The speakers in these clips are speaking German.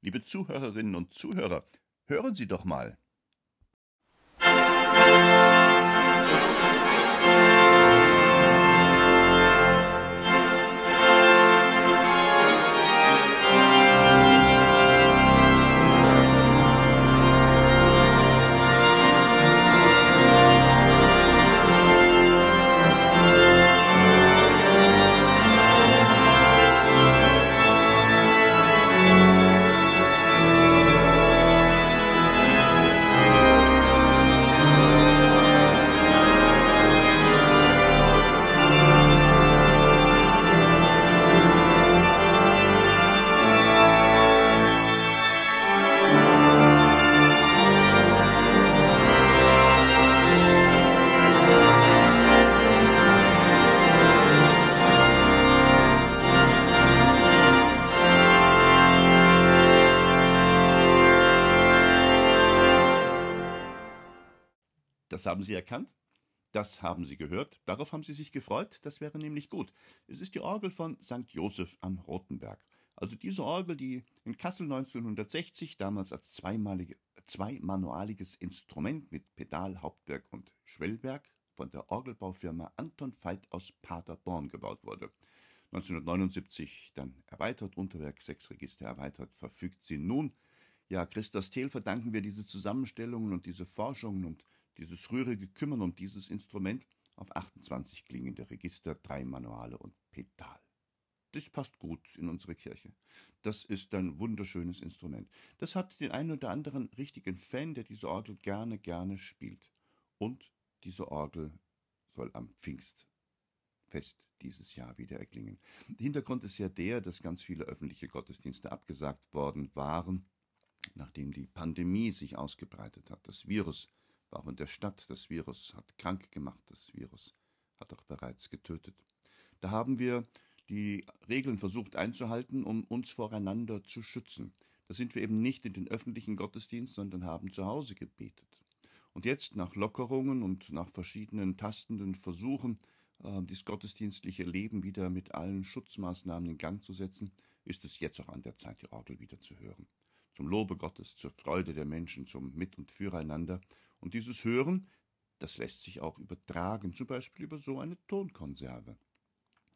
Liebe Zuhörerinnen und Zuhörer, hören Sie doch mal. Das haben Sie erkannt? Das haben Sie gehört? Darauf haben Sie sich gefreut? Das wäre nämlich gut. Es ist die Orgel von St. Joseph am Rotenberg. Also diese Orgel, die in Kassel 1960 damals als zweimanualiges Instrument mit Pedal, Hauptwerk und Schwellwerk von der Orgelbaufirma Anton Veit aus Paderborn gebaut wurde. 1979 dann erweitert, Unterwerk sechs Register erweitert, verfügt sie nun. Ja, Christos Thiel verdanken wir diese Zusammenstellungen und diese Forschungen und dieses rührige Kümmern um dieses Instrument auf 28 klingende Register, drei Manuale und Pedal. Das passt gut in unsere Kirche. Das ist ein wunderschönes Instrument. Das hat den einen oder anderen richtigen Fan, der diese Orgel gerne, gerne spielt. Und diese Orgel soll am Pfingstfest dieses Jahr wieder erklingen. Der Hintergrund ist ja der, dass ganz viele öffentliche Gottesdienste abgesagt worden waren, nachdem die Pandemie sich ausgebreitet hat. Das Virus war auch in der Stadt. Das Virus hat krank gemacht, das Virus hat auch bereits getötet. Da haben wir die Regeln versucht einzuhalten, um uns voreinander zu schützen. Da sind wir eben nicht in den öffentlichen Gottesdienst, sondern haben zu Hause gebetet. Und jetzt nach Lockerungen und nach verschiedenen tastenden Versuchen, äh, das gottesdienstliche Leben wieder mit allen Schutzmaßnahmen in Gang zu setzen, ist es jetzt auch an der Zeit, die Orgel wieder zu hören. Zum Lobe Gottes, zur Freude der Menschen, zum Mit- und Füreinander und dieses Hören, das lässt sich auch übertragen, zum Beispiel über so eine Tonkonserve.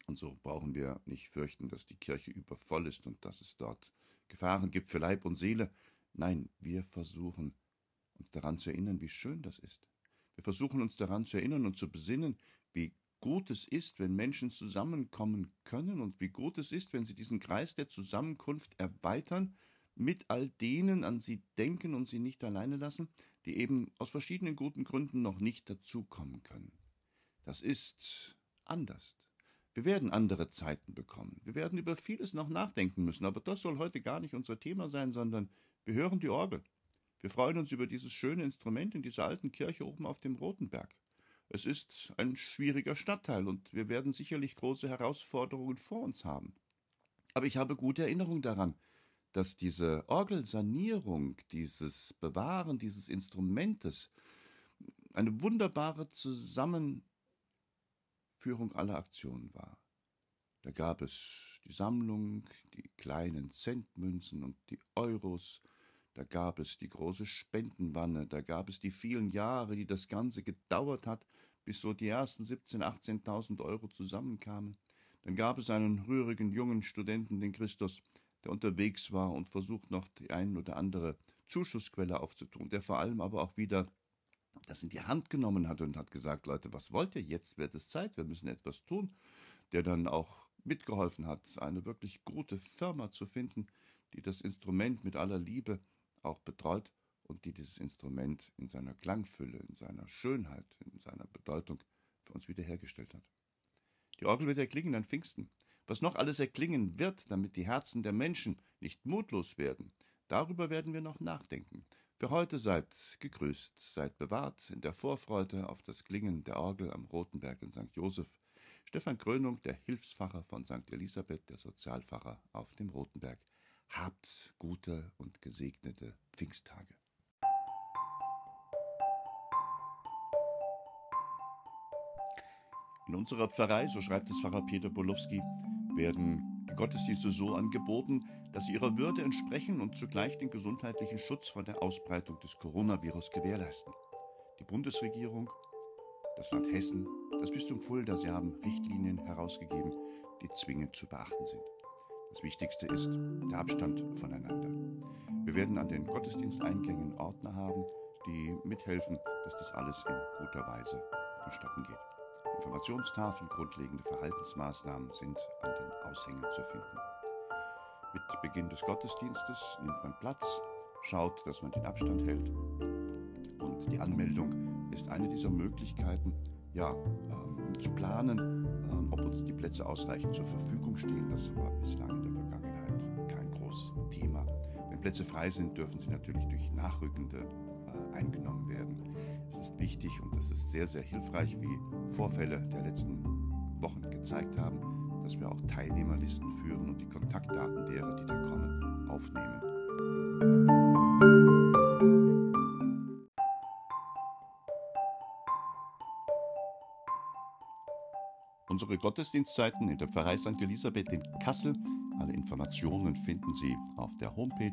Und so brauchen wir nicht fürchten, dass die Kirche übervoll ist und dass es dort Gefahren gibt für Leib und Seele. Nein, wir versuchen uns daran zu erinnern, wie schön das ist. Wir versuchen uns daran zu erinnern und zu besinnen, wie gut es ist, wenn Menschen zusammenkommen können und wie gut es ist, wenn sie diesen Kreis der Zusammenkunft erweitern, mit all denen an sie denken und sie nicht alleine lassen, die eben aus verschiedenen guten Gründen noch nicht dazukommen können. Das ist anders. Wir werden andere Zeiten bekommen. Wir werden über vieles noch nachdenken müssen, aber das soll heute gar nicht unser Thema sein, sondern wir hören die Orgel. Wir freuen uns über dieses schöne Instrument in dieser alten Kirche oben auf dem Rotenberg. Es ist ein schwieriger Stadtteil und wir werden sicherlich große Herausforderungen vor uns haben. Aber ich habe gute Erinnerung daran, dass diese Orgelsanierung, dieses Bewahren dieses Instrumentes eine wunderbare Zusammenführung aller Aktionen war. Da gab es die Sammlung, die kleinen Centmünzen und die Euros, da gab es die große Spendenwanne, da gab es die vielen Jahre, die das Ganze gedauert hat, bis so die ersten 17.000, 18.000 Euro zusammenkamen. Dann gab es einen rührigen jungen Studenten, den Christus, der unterwegs war und versucht noch die ein oder andere Zuschussquelle aufzutun, der vor allem aber auch wieder das in die Hand genommen hat und hat gesagt, Leute, was wollt ihr? Jetzt wird es Zeit, wir müssen etwas tun, der dann auch mitgeholfen hat, eine wirklich gute Firma zu finden, die das Instrument mit aller Liebe auch betreut und die dieses Instrument in seiner Klangfülle, in seiner Schönheit, in seiner Bedeutung für uns wiederhergestellt hat. Die Orgel wird erklingen an Pfingsten. Was noch alles erklingen wird, damit die Herzen der Menschen nicht mutlos werden, darüber werden wir noch nachdenken. Für heute seid gegrüßt, seid bewahrt in der Vorfreude auf das Klingen der Orgel am Rotenberg in St. Joseph. Stefan Krönung, der Hilfspfarrer von St. Elisabeth, der Sozialpfarrer auf dem Rotenberg. Habt gute und gesegnete Pfingsttage. In unserer Pfarrei, so schreibt es Pfarrer Peter Bolowski, werden die Gottesdienste so angeboten, dass sie ihrer Würde entsprechen und zugleich den gesundheitlichen Schutz vor der Ausbreitung des Coronavirus gewährleisten. Die Bundesregierung, das Land Hessen, das Bistum Fulda, sie haben Richtlinien herausgegeben, die zwingend zu beachten sind. Das Wichtigste ist der Abstand voneinander. Wir werden an den Gottesdiensteingängen Ordner haben, die mithelfen, dass das alles in guter Weise vonstatten geht. Informationstafeln, grundlegende Verhaltensmaßnahmen sind an den Aushängen zu finden. Mit Beginn des Gottesdienstes nimmt man Platz, schaut, dass man den Abstand hält und die Anmeldung ist eine dieser Möglichkeiten, ja, ähm, zu planen, ähm, ob uns die Plätze ausreichend zur Verfügung stehen. Das war bislang in der Vergangenheit kein großes Thema. Wenn Plätze frei sind, dürfen sie natürlich durch Nachrückende eingenommen werden. Es ist wichtig und es ist sehr, sehr hilfreich, wie Vorfälle der letzten Wochen gezeigt haben, dass wir auch Teilnehmerlisten führen und die Kontaktdaten derer, die da kommen, aufnehmen. Unsere Gottesdienstzeiten in der Pfarrei St. Elisabeth in Kassel. Alle Informationen finden Sie auf der Homepage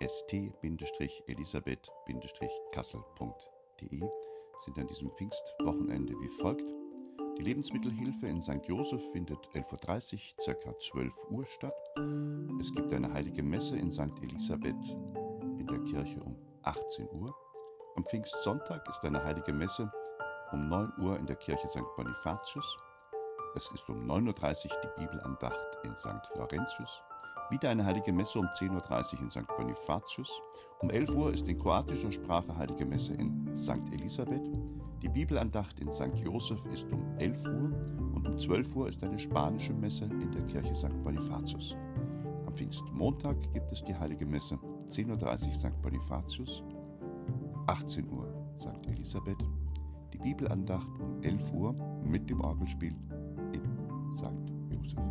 www.st-elisabeth-kassel.de sind an diesem Pfingstwochenende wie folgt. Die Lebensmittelhilfe in St. Joseph findet 11.30 Uhr, ca. 12 Uhr statt. Es gibt eine heilige Messe in St. Elisabeth in der Kirche um 18 Uhr. Am Pfingstsonntag ist eine heilige Messe um 9 Uhr in der Kirche St. Bonifatius. Es ist um 9.30 Uhr die Bibelandacht in St. Laurentius. Wieder eine heilige Messe um 10.30 Uhr in St. Bonifatius. Um 11 Uhr ist in kroatischer Sprache heilige Messe in St. Elisabeth. Die Bibelandacht in St. Joseph ist um 11 Uhr und um 12 Uhr ist eine spanische Messe in der Kirche St. Bonifatius. Am Pfingstmontag gibt es die heilige Messe 10.30 Uhr St. Bonifatius, 18 Uhr St. Elisabeth, die Bibelandacht um 11 Uhr mit dem Orgelspiel in St. Joseph.